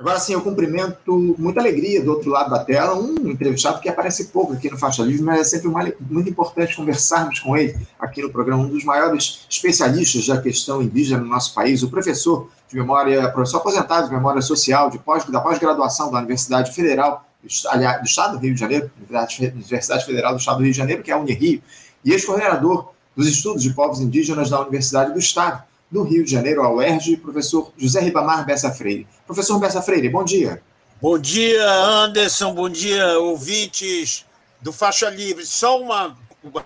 Agora sim, eu cumprimento muita alegria do outro lado da tela um entrevistado que aparece pouco aqui no Faixa Livre, mas é sempre muito importante conversarmos com ele aqui no programa, um dos maiores especialistas da questão indígena no nosso país, o professor de memória, professor aposentado de memória social de pós, da pós-graduação da Universidade Federal do Estado do Rio de Janeiro, Universidade Federal do Estado do Rio de Janeiro, que é a Unirio, e ex-coordenador dos estudos de povos indígenas da Universidade do Estado do Rio de Janeiro, a UERJ, professor José Ribamar Bessa Freire. Professor Bessa Freire, bom dia. Bom dia, Anderson, bom dia, ouvintes do Faixa Livre. Só uma, uma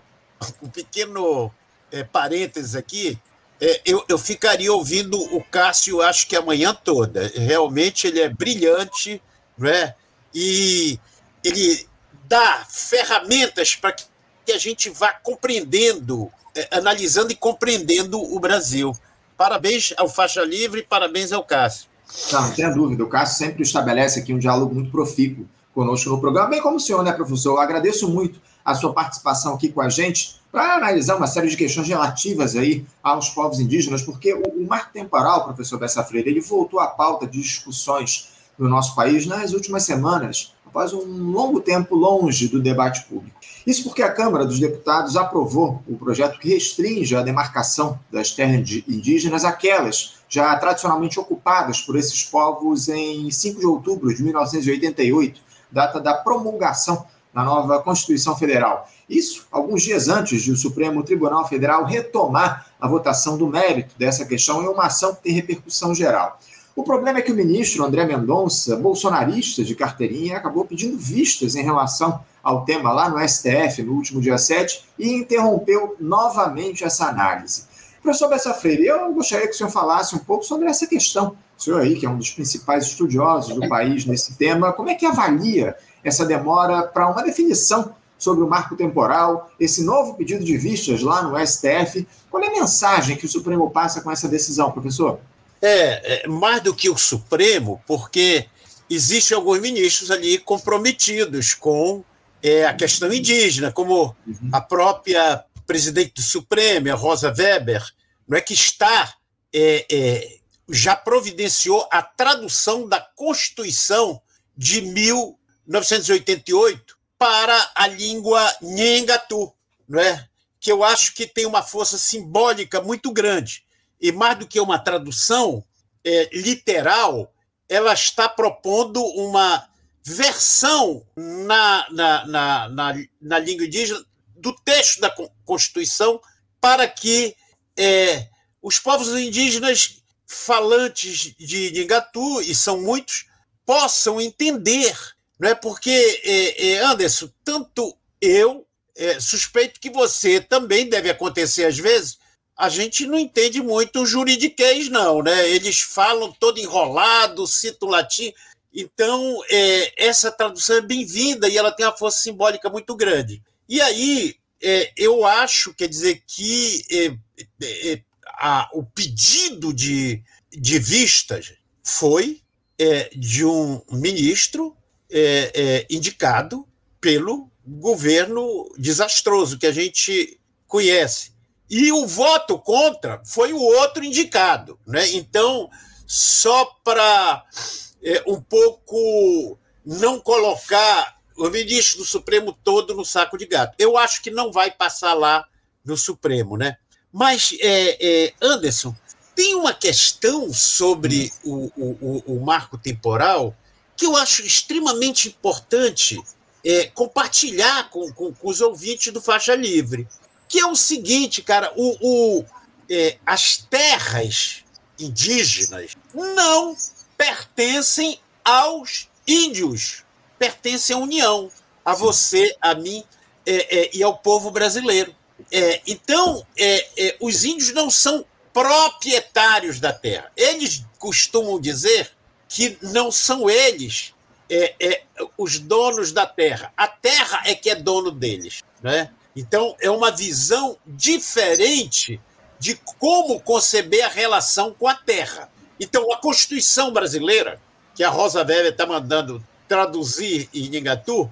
um pequeno é, parênteses aqui. É, eu, eu ficaria ouvindo o Cássio, acho que a manhã toda. Realmente ele é brilhante, não é? E ele dá ferramentas para que a gente vá compreendendo, é, analisando e compreendendo o Brasil. Parabéns ao Faixa Livre, parabéns ao Cássio. Não, não tenha dúvida, o Cássio sempre estabelece aqui um diálogo muito profícuo conosco no programa, bem como o senhor, né, professor? Eu agradeço muito a sua participação aqui com a gente para analisar uma série de questões relativas aí aos povos indígenas, porque o, o marco temporal, professor Bessa Freire, ele voltou à pauta de discussões no nosso país nas últimas semanas, após um longo tempo longe do debate público. Isso porque a Câmara dos Deputados aprovou o projeto que restringe a demarcação das terras indígenas aquelas já tradicionalmente ocupadas por esses povos em 5 de outubro de 1988, data da promulgação da nova Constituição Federal. Isso alguns dias antes de o Supremo Tribunal Federal retomar a votação do mérito dessa questão em uma ação que tem repercussão geral. O problema é que o ministro André Mendonça, bolsonarista de carteirinha, acabou pedindo vistas em relação ao tema lá no STF no último dia 7 e interrompeu novamente essa análise. Professor Bessa Freire, eu gostaria que o senhor falasse um pouco sobre essa questão. O senhor aí, que é um dos principais estudiosos do país nesse tema, como é que avalia essa demora para uma definição sobre o marco temporal, esse novo pedido de vistas lá no STF? Qual é a mensagem que o Supremo passa com essa decisão, professor? É, é mais do que o Supremo, porque existem alguns ministros ali comprometidos com é, a questão indígena, como uhum. a própria presidente do Supremo, a Rosa Weber, não é que está é, é, já providenciou a tradução da Constituição de 1988 para a língua Nhengatu, não é? que eu acho que tem uma força simbólica muito grande e mais do que uma tradução é, literal, ela está propondo uma versão na, na, na, na, na língua indígena do texto da Constituição para que é, os povos indígenas falantes de Ningatu, e são muitos, possam entender. Não é porque, é, é, Anderson, tanto eu, é, suspeito que você também deve acontecer às vezes, a gente não entende muito o juridiquês, não, né? Eles falam todo enrolado, cito latim. Então, é, essa tradução é bem-vinda e ela tem uma força simbólica muito grande. E aí, é, eu acho, quer dizer, que é, é, é a, o pedido de, de vistas foi é, de um ministro indicado pelo governo desastroso que a gente conhece. E o voto contra foi o outro indicado. Né? Então, só para é, um pouco não colocar o ministro do Supremo todo no saco de gato. Eu acho que não vai passar lá no Supremo, né? Mas, é, é, Anderson, tem uma questão sobre o, o, o, marco temporal que eu acho extremamente importante é, compartilhar com, com, com, os ouvintes do Faixa Livre que é o seguinte, cara, o, o é, as terras indígenas não pertencem aos índios, pertencem à União, a você, a mim é, é, e ao povo brasileiro. É, então, é, é, os índios não são proprietários da terra. Eles costumam dizer que não são eles os donos da terra. A terra é que é dono deles. Né? Então, é uma visão diferente de como conceber a relação com a terra. Então, a Constituição brasileira, que a Rosa Weber está mandando traduzir em Ningatu,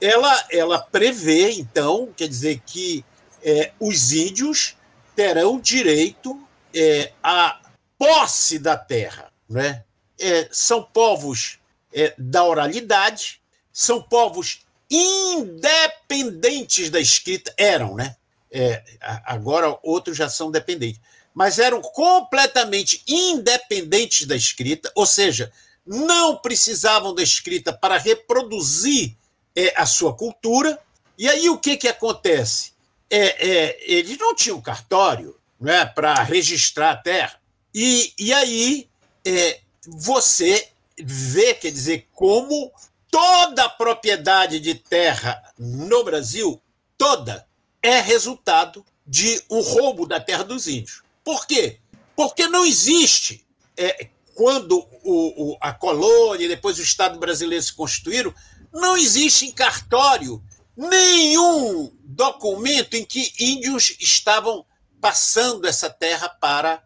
ela, ela prevê, então, quer dizer, que é, os índios terão direito é, à posse da terra. Né? é, são povos é, da oralidade, são povos independentes da escrita, eram, né? É, agora outros já são dependentes, mas eram completamente independentes da escrita, ou seja, não precisavam da escrita para reproduzir é, a sua cultura. E aí o que, que acontece? É, é, eles não tinham cartório né, para registrar a terra. E, e aí é, você vê, quer dizer, como toda a propriedade de terra no Brasil, toda, é resultado de um roubo da terra dos índios. Por quê? Porque não existe, é, quando o, o, a colônia e depois o Estado brasileiro se constituíram, não existe em cartório nenhum documento em que índios estavam passando essa terra para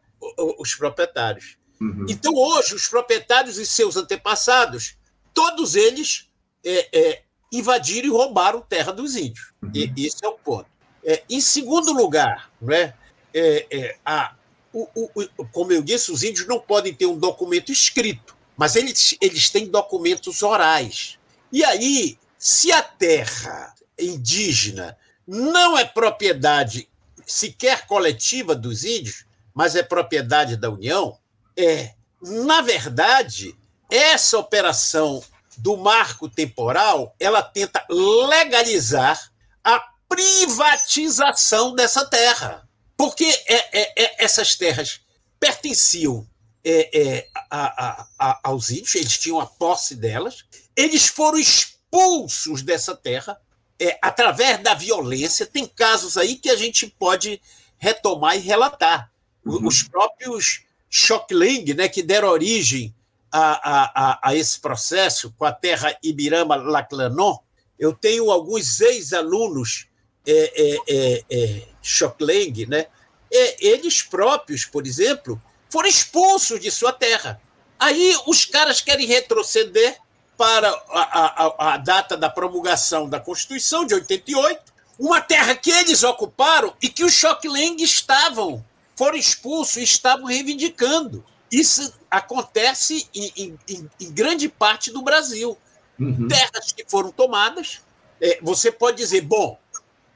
os proprietários. Uhum. Então, hoje, os proprietários e seus antepassados, todos eles é, é, invadiram e roubaram terra dos índios. Uhum. E, esse é o ponto. É, em segundo lugar, né, é, é, a, o, o, como eu disse, os índios não podem ter um documento escrito, mas eles, eles têm documentos orais. E aí, se a terra indígena não é propriedade sequer coletiva dos índios, mas é propriedade da União, é, na verdade, essa operação do marco temporal, ela tenta legalizar a privatização dessa terra. Porque é, é, é, essas terras pertenciam é, é, a, a, aos índios, eles tinham a posse delas, eles foram expulsos dessa terra é, através da violência. Tem casos aí que a gente pode retomar e relatar. Uhum. Os próprios Xockling, né, que deram origem a, a, a, esse processo com a terra Ibirama-Laclanon, eu tenho alguns ex-alunos é, é, é, Schockling, né? É, eles próprios, por exemplo, foram expulsos de sua terra. Aí os caras querem retroceder para a, a, a data da promulgação da Constituição de 88, uma terra que eles ocuparam e que os Schockling estavam, foram expulsos e estavam reivindicando. Isso acontece em, em, em grande parte do Brasil. Uhum. Terras que foram tomadas. É, você pode dizer, bom,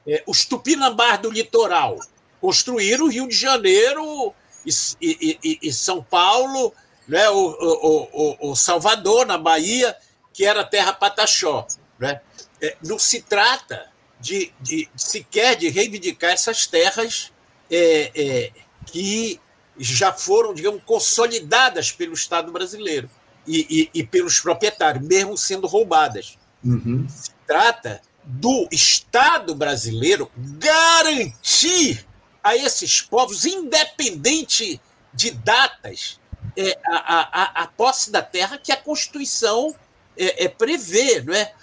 é, os tupinambás do litoral construíram o Rio de Janeiro e, e, e, e São Paulo, né, o, o, o, o, Salvador, na Bahia, que era terra pataxó. Né? É, não se trata de, de, sequer de reivindicar essas terras é, é, que já foram, digamos, consolidadas pelo Estado brasileiro e, e, e pelos proprietários, mesmo sendo roubadas. Uhum. Se trata do Estado brasileiro garantir a esses povos, independente de datas, é, a, a, a posse da terra que a Constituição é, é prevê, não é?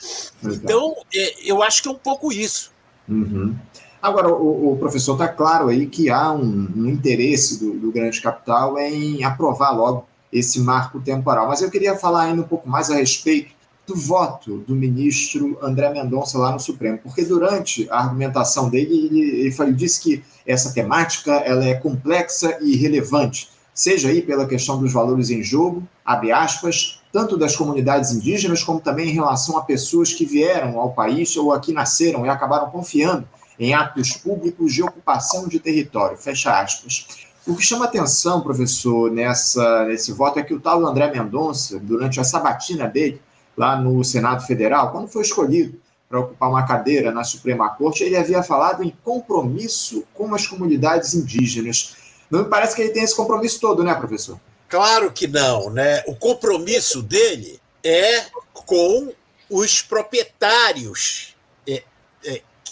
Então, é, eu acho que é um pouco isso. Uhum. Agora, o, o professor está claro aí que há um, um interesse do, do, grande capital em aprovar logo esse marco temporal. Mas eu queria falar ainda um pouco mais a respeito do voto do ministro André Mendonça lá no Supremo, porque durante a argumentação dele, ele, ele, ele disse que essa temática ela é complexa e relevante, seja aí pela questão dos valores em jogo, abre aspas, tanto das comunidades indígenas como também em relação a pessoas que vieram ao país ou aqui nasceram e acabaram confiando em atos públicos de ocupação de território. Fecha aspas. O que chama atenção, professor, nessa, nesse voto é que o tal André Mendonça, durante a sabatina dele, lá no Senado Federal, quando foi escolhido para ocupar uma cadeira na Suprema Corte, ele havia falado em compromisso com as comunidades indígenas. Não me parece que ele tem esse compromisso todo, né, professor? Claro que não, né? O compromisso dele é com os proprietários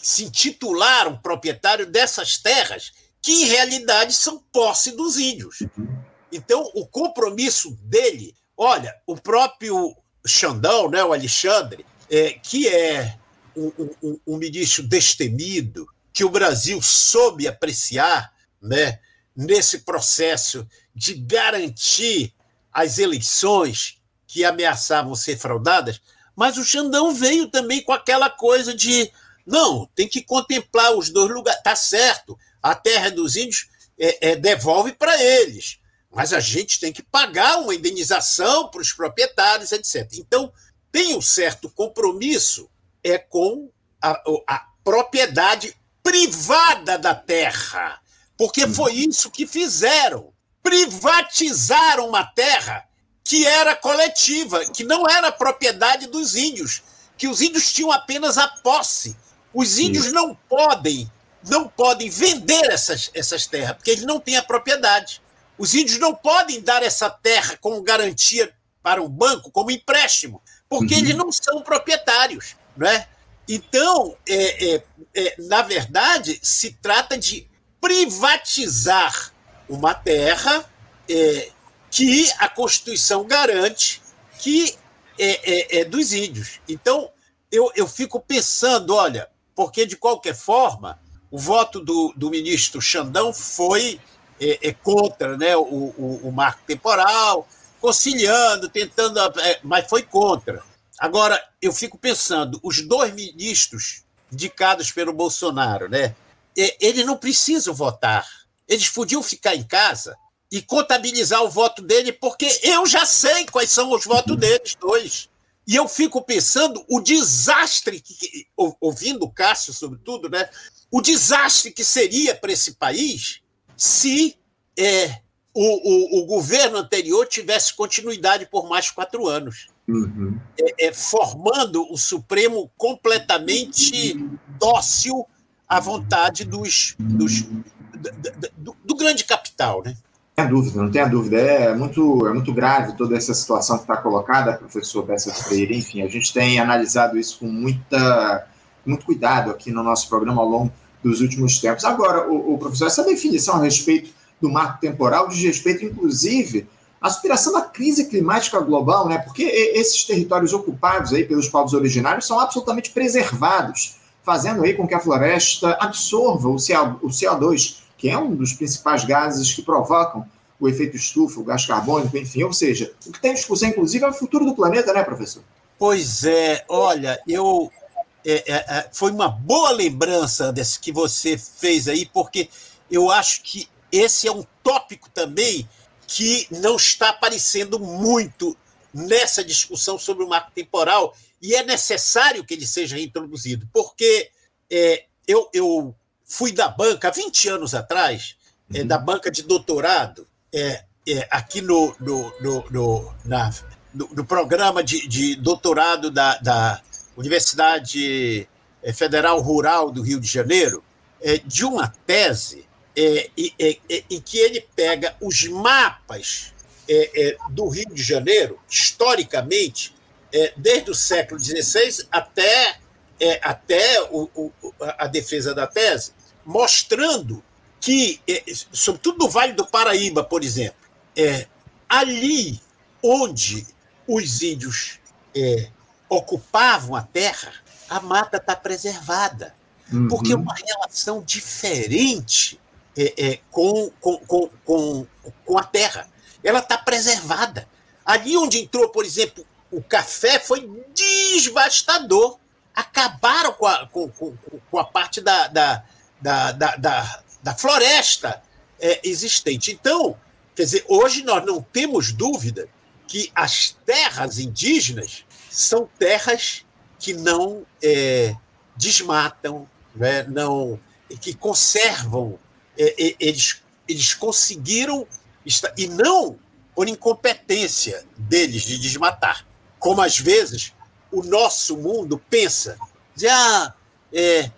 se intitularam proprietário dessas terras, que em realidade são posse dos índios. Então, o compromisso dele, olha, o próprio Xandão, né, o Alexandre, é, que é um, um, um, ministro destemido, que o Brasil soube apreciar né, nesse processo de garantir as eleições que ameaçavam ser fraudadas, mas o Xandão veio também com aquela coisa de não, tem que contemplar os dois lugares. Tá certo, a terra dos índios é, é, devolve para eles. mas a gente tem que pagar uma indenização para os proprietários, etc. Então, tem um certo compromisso é com a, a propriedade privada da terra, porque uhum. foi isso que fizeram. Privatizaram uma terra que era coletiva, que não era propriedade dos índios, que os índios tinham apenas a posse. Os índios não podem não podem vender essas, essas terras, porque eles não têm a propriedade. Os índios não podem dar essa terra como garantia para um banco, como empréstimo, porque uhum. eles não são proprietários. Não é? Então, é, é, é, na verdade, se trata de privatizar uma terra é, que a Constituição garante que é, é, é, dos índios. Então, eu, eu fico pensando, olha, porque de qualquer forma, o voto do, do ministro Xandão foi é, é contra né, o, o, o, marco temporal, conciliando, tentando, é, mas foi contra. Agora, eu fico pensando, os dois ministros indicados pelo Bolsonaro, né, eles não precisam votar. Eles podiam ficar em casa e contabilizar o voto dele, porque eu já sei quais são os votos deles dois. E eu fico pensando o desastre, que, ouvindo o Cássio, sobretudo, né, o desastre que seria para esse país se é, o, o, o, governo anterior tivesse continuidade por mais quatro anos, uhum. é, é, formando o Supremo completamente dócil à vontade dos, dos do, do, do grande capital, né? Tem dúvida, não tenha dúvida. É muito, é muito grave toda essa situação que está colocada, professor Bessa Freire. Enfim, a gente tem analisado isso com muita, muito cuidado aqui no nosso programa ao longo dos últimos tempos. Agora, o, o professor, essa definição a respeito do marco temporal diz respeito, inclusive, à superação da crise climática global, né? Porque esses territórios ocupados aí pelos povos originários são absolutamente preservados, fazendo aí com que a floresta absorva o CO2, que é um dos principais gases que provocam o efeito estufa, o gás carbônico, enfim. Ou seja, o que tem discussão, inclusive, é o futuro do planeta, né, professor? Pois é, olha, eu é, é, é, foi uma boa lembrança desse que você fez aí, porque eu acho que esse é um tópico também que não está aparecendo muito nessa discussão sobre o marco temporal e é necessário que ele seja introduzido, porque é, eu, eu fui da banca há 20 anos atrás, é, uhum. da banca de doutorado, é, é, aqui no, no, no, no, na, no, no programa de, de doutorado da, da Universidade eh, Federal Rural do Rio de Janeiro, eh, de uma tese é, em que ele pega os mapas do Rio de Janeiro, historicamente, desde o século XVI até, até o, a defesa da tese, mostrando que, sobretudo no Vale do Paraíba, por exemplo, é, ali onde os índios é, ocupavam a terra, a mata está preservada. Uhum. Porque uma relação diferente é, é, com, com, com, com, com a terra. Ela está preservada. Ali onde entrou, por exemplo, o café foi devastador. Acabaram com a, com, com, com a parte da, da, da, da, da, da floresta é, existente. Então, quer dizer, hoje nós não temos dúvida que as terras indígenas são terras que não é, desmatam, né, não, que conservam. É, eles, eles conseguiram, e não por incompetência deles de desmatar, como às vezes o nosso mundo pensa, de ah, é,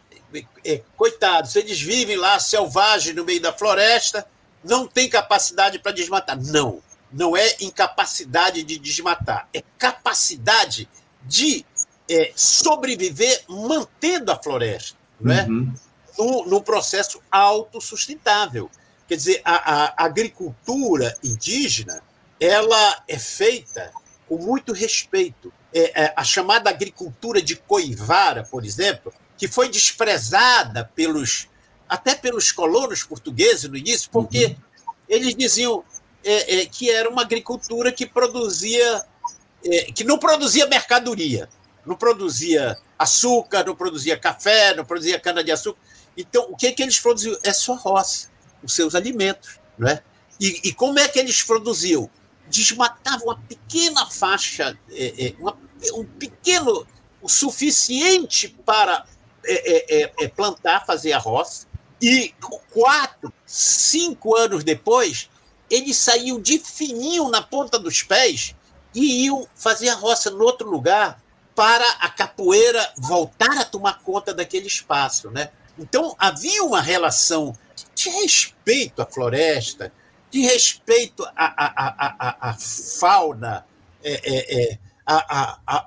coitados, eles vivem lá selvagem no meio da floresta, não tem capacidade para desmatar. Não não é incapacidade de desmatar, é capacidade de é, sobreviver mantendo a floresta, não é? Uhum. No, no, processo autossustentável. Quer dizer, a, a, agricultura indígena ela é feita com muito respeito. É, é, a chamada agricultura de coivara, por exemplo, que foi desprezada pelos até pelos colonos portugueses no início, porque uhum. eles diziam é, é, que era uma agricultura que produzia, é, que não produzia mercadoria, não produzia açúcar, não produzia café, não produzia cana-de-açúcar. Então, o que, é que eles produziam? É só roça, os seus alimentos. Não é? E, e como é que eles produziam? Desmatavam uma pequena faixa, é, é, uma, um pequeno, o suficiente para é, é, é, plantar, fazer a roça, e quatro, cinco anos depois, eles saíam de fininho na ponta dos pés e iam fazer a roça no outro lugar para a capoeira voltar a tomar conta daquele espaço. Né? Então, havia uma relação de respeito à floresta, de respeito à, à, à, à fauna, é, é, é,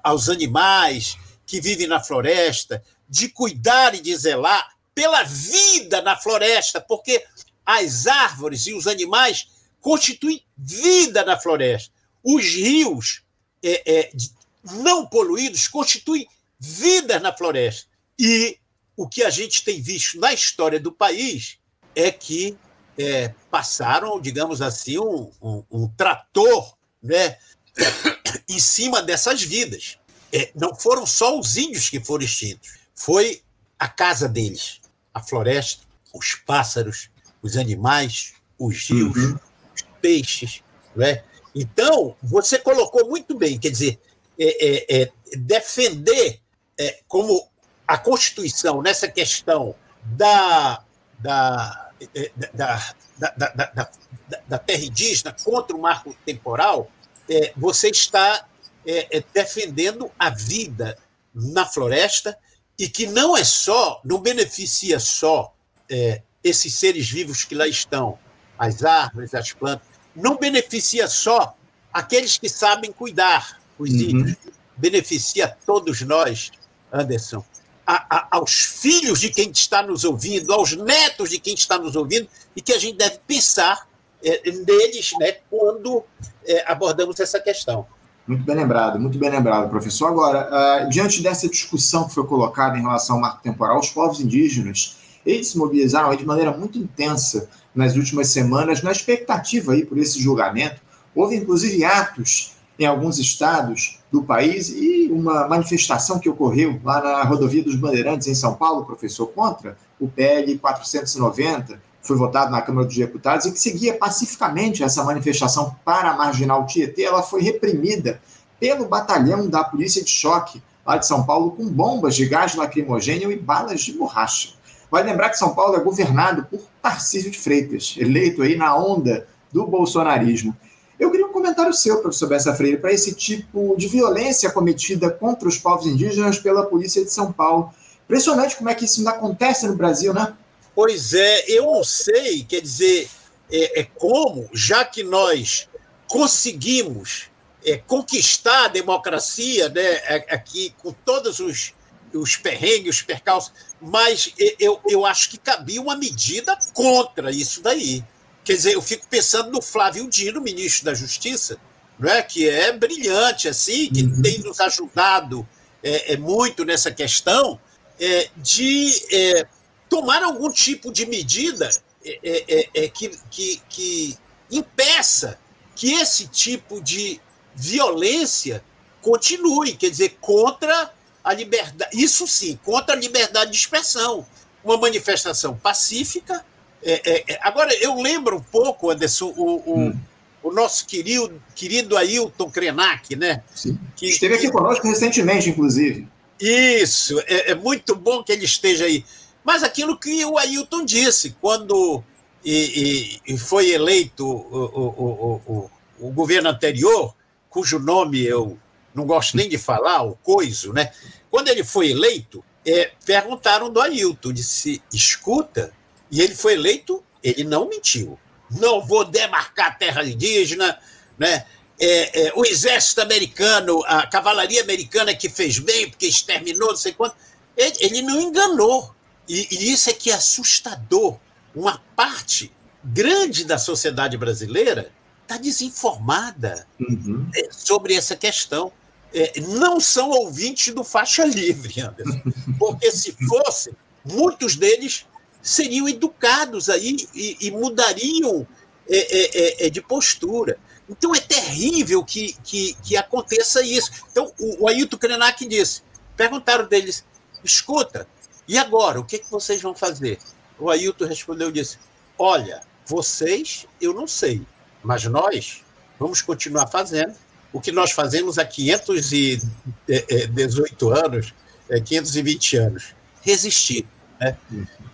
aos animais que vivem na floresta, de cuidar e de zelar pela vida na floresta, porque as árvores e os animais constituem vida na floresta. Os rios é, é, não poluídos constituem vida na floresta. E o que a gente tem visto na história do país é que é, passaram, digamos assim, um, um, um, trator né, em cima dessas vidas. É, não foram só os índios que foram extintos, foi a casa deles, a floresta, os pássaros, os animais, os rios, uhum. os peixes. Né? Então, você colocou muito bem, quer dizer, é, é, é defender é, como a Constituição nessa questão da, da, é, da, da, da, da, da terra indígena contra o marco temporal, é, você está defendendo a vida na floresta e que não é só, não beneficia só é, esses seres vivos que lá estão, as árvores, as plantas, não beneficia só aqueles que sabem cuidar, os uhum. índios, beneficia todos nós, Anderson, a, a, aos filhos de quem está nos ouvindo, aos netos de quem está nos ouvindo, e que a gente deve pensar é, neles né, quando é, abordamos essa questão. Muito bem lembrado, muito bem lembrado, professor. Agora, uh, diante dessa discussão que foi colocada em relação ao marco temporal, os povos indígenas, eles se mobilizaram de maneira muito intensa nas últimas semanas, na expectativa aí por esse julgamento. Houve, inclusive, atos em alguns estados do país e uma manifestação que ocorreu lá na rodovia dos Bandeirantes, em São Paulo, professor, contra o PL 490, foi votado na Câmara dos Deputados e que seguia pacificamente essa manifestação para a Marginal Tietê, ela foi reprimida pelo batalhão da Polícia de Choque lá de São Paulo com bombas de gás lacrimogêneo e balas de borracha. Vai lembrar que São Paulo é governado por Tarcísio de Freitas, eleito aí na onda do bolsonarismo. Eu queria um comentário seu, professor Bessa Freire, para esse tipo de violência cometida contra os povos indígenas pela Polícia de São Paulo. Impressionante como é que isso ainda acontece no Brasil, né? Pois é, eu não sei, quer dizer, é, é como, já que nós conseguimos é, conquistar a democracia né, aqui com todos os, os perrengues, os percalços, mas eu, eu acho que cabia uma medida contra isso daí. Quer dizer, eu fico pensando no Flávio Dino, ministro da Justiça, não é? que é brilhante, assim, que uhum. tem nos ajudado é, é muito nessa questão é, de é, tomar algum tipo de medida é, é, é, é, que, que, que impeça que esse tipo de violência continue, quer dizer, contra a liberdade, isso sim, contra a liberdade de expressão. Uma manifestação pacífica. É, é, agora, eu lembro um pouco, Anderson, o, o, hum. o nosso querido, querido Ailton Krenak, né? Sim. Que, Esteve aqui conosco recentemente, inclusive. Isso, é, é muito bom que ele esteja aí. Mas aquilo que o Ailton disse, quando e, e, e foi eleito o, o, o, o, governo anterior, cujo nome eu não gosto nem de falar, o Coiso, né? Quando ele foi eleito, é, perguntaram do Ailton, disse, escuta, e ele foi eleito, ele não mentiu. Não vou demarcar terra indígena, né? É, é, o exército americano, a cavalaria americana que fez bem, porque exterminou, não sei quanto. Ele, ele não enganou. E, e isso é que é assustador. Uma parte grande da sociedade brasileira está desinformada uhum. É, sobre essa questão. É, não são ouvintes do faixa livre, Anderson, porque se fossem, muitos deles seriam educados aí e, e mudariam é, é, é, é de postura. Então é terrível que, que, que aconteça isso. Então o, o Ailton Krenak disse, perguntaram deles, escuta, e agora, o que, que vocês vão fazer? O Ailton respondeu e disse: Olha, Vocês, eu não sei, mas nós vamos continuar fazendo o que nós fazemos há 518 é, é, anos, 520 anos, resistir. Né?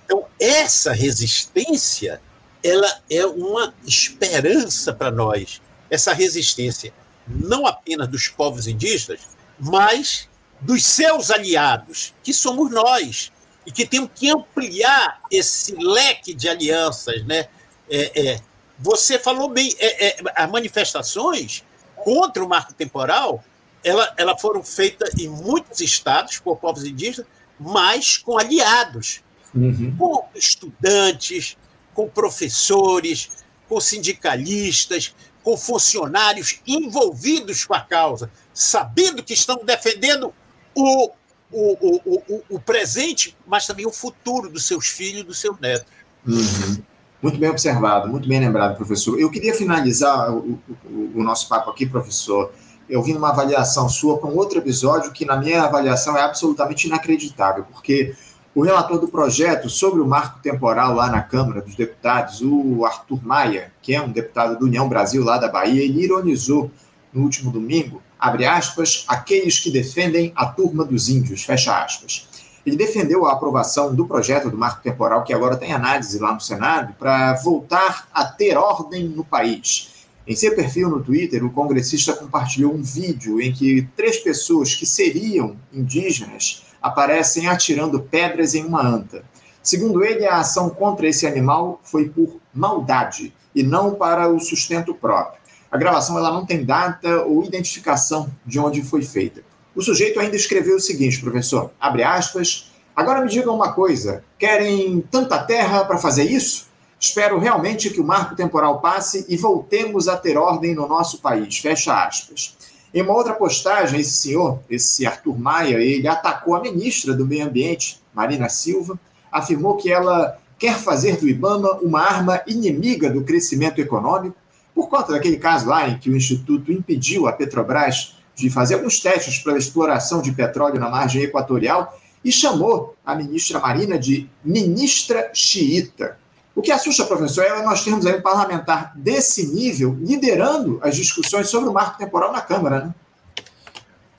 Então, essa resistência ela é uma esperança para nós. Essa resistência, não apenas dos povos indígenas, mas dos seus aliados, que somos nós, e que temos que ampliar esse leque de alianças. Né? É, é, você falou bem, é, é as manifestações contra o marco temporal ela, ela foram feitas em muitos estados por povos indígenas, mas com aliados, uhum. com estudantes, com professores, com sindicalistas, com funcionários envolvidos com a causa, sabendo que estão defendendo o, o, o, o, o presente, mas também o futuro dos seus filhos e dos seus netos. Uhum. Muito bem observado, muito bem lembrado, professor. Eu queria finalizar o, o, o nosso papo aqui, professor, eu uma avaliação sua com outro episódio que, na minha avaliação, é absolutamente inacreditável, porque o relator do projeto sobre o marco temporal lá na Câmara dos Deputados, o Arthur Maia, que é um deputado do União Brasil lá da Bahia, ele ironizou no último domingo, abre aspas, aqueles que defendem a turma dos índios, fecha aspas. Ele defendeu a aprovação do projeto do marco temporal, que agora tem análise lá no Senado, para voltar a ter ordem no país. Em seu perfil no Twitter, o congressista compartilhou um vídeo em que três pessoas que seriam indígenas aparecem atirando pedras em uma anta. Segundo ele, a ação contra esse animal foi por maldade e não para o sustento próprio. A gravação ela não tem data ou identificação de onde foi feita. O sujeito ainda escreveu o seguinte, professor, abre aspas, agora me digam uma coisa, querem tanta terra para fazer isso? Espero realmente que o marco temporal passe e voltemos a ter ordem no nosso país. Fecha aspas. Em uma outra postagem, esse senhor, esse Arthur Maia, ele atacou a ministra do Meio Ambiente, Marina Silva, afirmou que ela quer fazer do Ibama uma arma inimiga do crescimento econômico, por conta daquele caso lá em que o Instituto impediu a Petrobras de fazer alguns testes para exploração de petróleo na margem equatorial e chamou a ministra Marina de ministra xiita. O que assusta, professor, é nós termos aí um parlamentar desse nível liderando as discussões sobre o marco temporal na Câmara, né?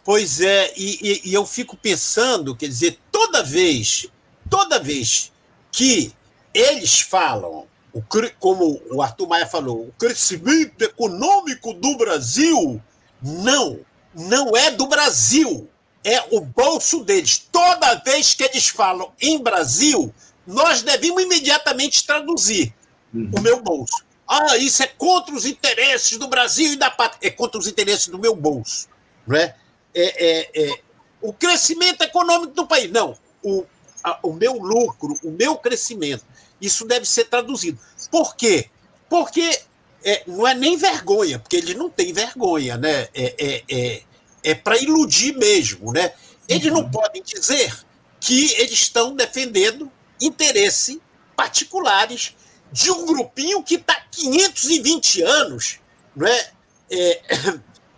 Pois é, e, e, e eu fico pensando, quer dizer, toda vez, toda vez que eles falam, o, como o Arthur Maia falou, o crescimento econômico do Brasil, não, não é do Brasil, é o bolso deles. Toda vez que eles falam em Brasil, nós devemos imediatamente traduzir uhum. o meu bolso. Ah, isso é contra os interesses do Brasil e da pátria. É contra os interesses do meu bolso. Não é? É, é, é. O crescimento econômico do país. Não. O, a, o meu lucro, o meu crescimento. Isso deve ser traduzido. Por quê? Porque é, não é nem vergonha, porque eles não têm vergonha, né? É, é, é, é para iludir mesmo, né? Eles não uhum. podem dizer que eles estão defendendo interesse particulares de um grupinho que está 520 anos não é? é,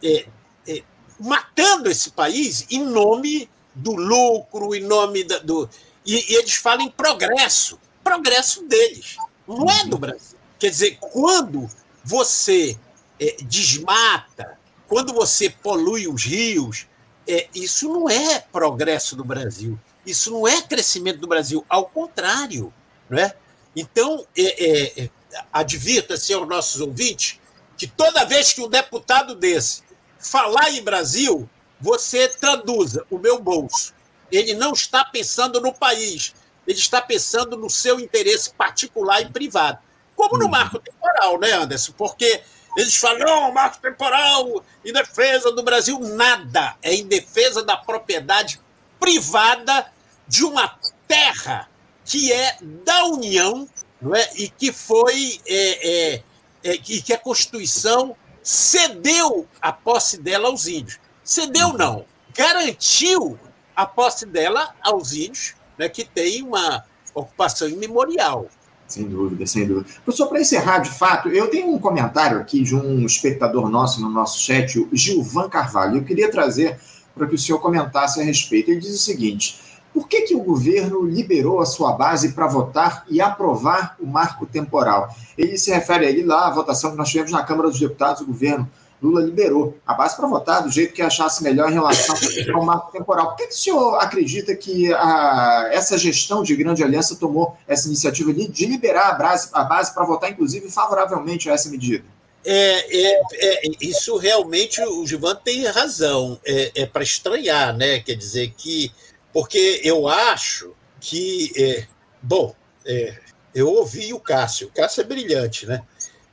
é, é matando esse país em nome do lucro, em nome da, do. E, e, eles falam em progresso progresso deles, não é do Brasil. Quer dizer, quando você é, desmata, quando você polui os rios, é, isso não é progresso do Brasil. Isso não é crescimento do Brasil, ao contrário. Não é? Então, é, é, advirta-se aos nossos ouvintes que toda vez que um deputado desse falar em Brasil, você traduza o meu bolso. Ele não está pensando no país, ele está pensando no seu interesse particular e privado. Como no uhum. marco temporal, né, Anderson? Porque eles falam, não, marco temporal em defesa do Brasil. Nada. É em defesa da propriedade privada de uma terra que é da União não é? e que foi é, é, é, e que a Constituição cedeu a posse dela aos índios. Cedeu não, garantiu a posse dela aos índios, né, que tem uma ocupação imemorial. Sem dúvida, sem dúvida. Professor, para encerrar de fato, eu tenho um comentário aqui de um espectador nosso no nosso chat, o Gilvan Carvalho. Eu queria trazer para que o senhor comentasse a respeito. Ele diz o seguinte: Por que, que o governo liberou a sua base para votar e aprovar o marco temporal? Ele se refere aí lá à votação que nós tivemos na Câmara dos Deputados, o governo Lula liberou a base para votar do jeito que achasse melhor em relação ao marco temporal. Por que, que o senhor acredita que a, essa gestão de grande aliança tomou essa iniciativa de, liberar a base, a base para votar, inclusive, favoravelmente a essa medida? É, é, é, isso realmente o Givan tem razão. É, é para estranhar, né? Quer dizer que. Porque eu acho que. É, bom, é, eu ouvi o Cássio. O Cássio é brilhante, né?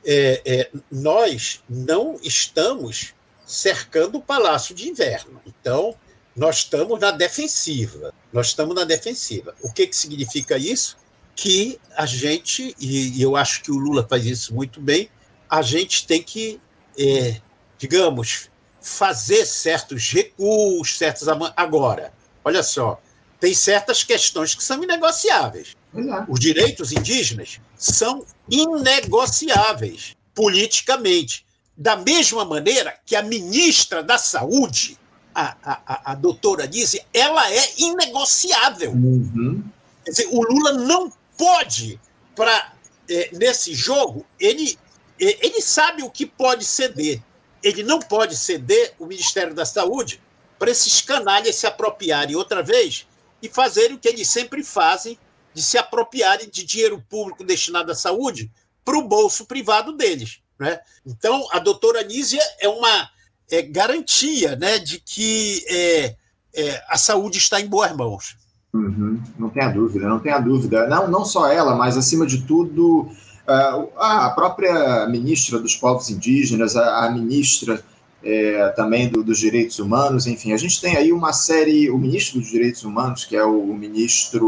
É, é, nós não estamos cercando o Palácio de Inverno. Então, nós estamos na defensiva. Nós estamos na defensiva. O que, que significa isso? Que a gente, e eu acho que o Lula faz isso muito bem, a gente tem que, é, digamos, fazer certos recuos, certos. Agora, olha só, tem certas questões que são inegociáveis. Os direitos indígenas são inegociáveis politicamente. Da mesma maneira que a ministra da Saúde, a, a, a doutora Nise, ela é inegociável. Uhum. Quer dizer, o Lula não pode, para é, nesse jogo, ele, é, ele sabe o que pode ceder. Ele não pode ceder o Ministério da Saúde para esses canalhas se apropriarem outra vez e fazerem o que eles sempre fazem, de se apropriarem de dinheiro público destinado à saúde para o bolso privado deles. Né? Então, a doutora Nízia é uma é, garantia né, de que é, é, a saúde está em boas mãos. Uhum, não tenha dúvida, não tenha dúvida. Não, não só ela, mas, acima de tudo, a própria ministra dos povos indígenas, a, a ministra é, também do, dos direitos humanos, enfim, a gente tem aí uma série, o ministro dos direitos humanos, que é o ministro,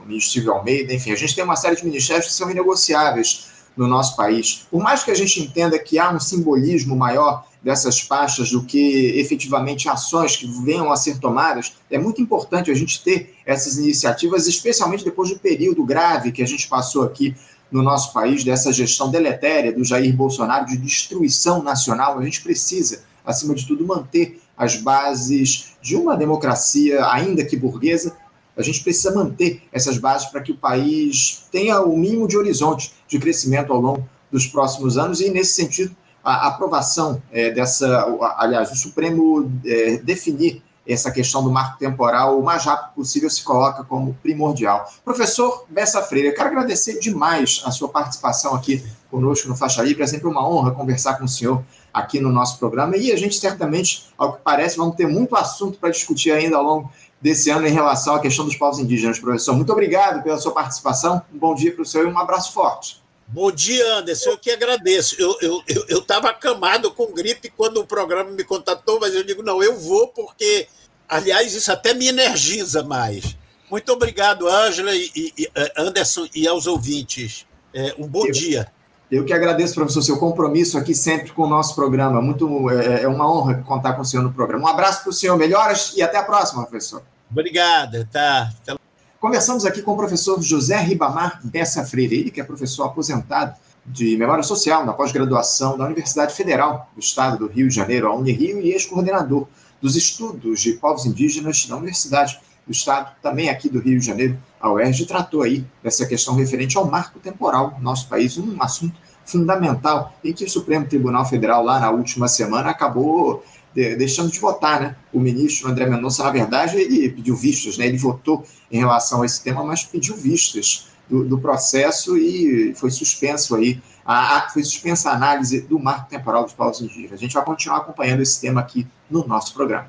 o ministro Silvio Almeida, enfim, a gente tem uma série de ministérios que são inegociáveis no nosso país. Por mais que a gente entenda que há um simbolismo maior dessas pastas do que efetivamente ações que venham a ser tomadas, é muito importante a gente ter essas iniciativas, especialmente depois do período grave que a gente passou aqui no nosso país, dessa gestão deletéria do Jair Bolsonaro de destruição nacional. A gente precisa, acima de tudo, manter as bases de uma democracia, ainda que burguesa. A gente precisa manter essas bases para que o país tenha o mínimo de horizonte de crescimento ao longo dos próximos anos, e, nesse sentido, a aprovação é, dessa, aliás, o Supremo é, definir essa questão do marco temporal o mais rápido possível se coloca como primordial. Professor Bessa Freire, eu quero agradecer demais a sua participação aqui conosco no Faixa Livre. É sempre uma honra conversar com o senhor aqui no nosso programa e a gente certamente, ao que parece, vamos ter muito assunto para discutir ainda ao longo desse ano em relação à questão dos povos indígenas. Professor, muito obrigado pela sua participação. Um bom dia para o senhor e um abraço forte. Bom dia, Anderson. Eu que agradeço. Eu estava eu, eu, eu acamado com gripe quando o programa me contatou, mas eu digo, não, eu vou porque, aliás, isso até me energiza mais. Muito obrigado, Ângela e, e, eh, Anderson e aos ouvintes. É, um bom eu, dia. Eu que agradeço, professor, seu compromisso aqui sempre com o nosso programa. Muito, é, é uma honra contar com o senhor no programa. Um abraço para o senhor, melhoras e até a próxima, professor. Obrigada, tá. Conversamos aqui com o professor José Ribamar Bessa Freire, ele que é professor aposentado de Memória Social na pós-graduação da Universidade Federal do Estado do Rio de Janeiro, a Unirio, e ex-coordenador dos estudos de povos indígenas na Universidade do Estado, também aqui do Rio de Janeiro, a UERJ, tratou aí dessa questão referente ao marco temporal do nosso país, um assunto fundamental em que o Supremo Tribunal Federal, lá na última semana, acabou deixando de votar, né? O ministro André Mendonça, na verdade, ele pediu vistas, né? Ele votou em relação a esse tema, mas pediu vistas do, do processo e foi suspenso aí, a, a, foi suspensa a análise do marco temporal dos povos indígenas. A gente vai continuar acompanhando esse tema aqui no nosso programa.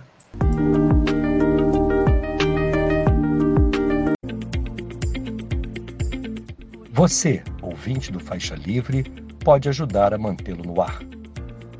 Você, ouvinte do Faixa Livre, pode ajudar a mantê-lo no ar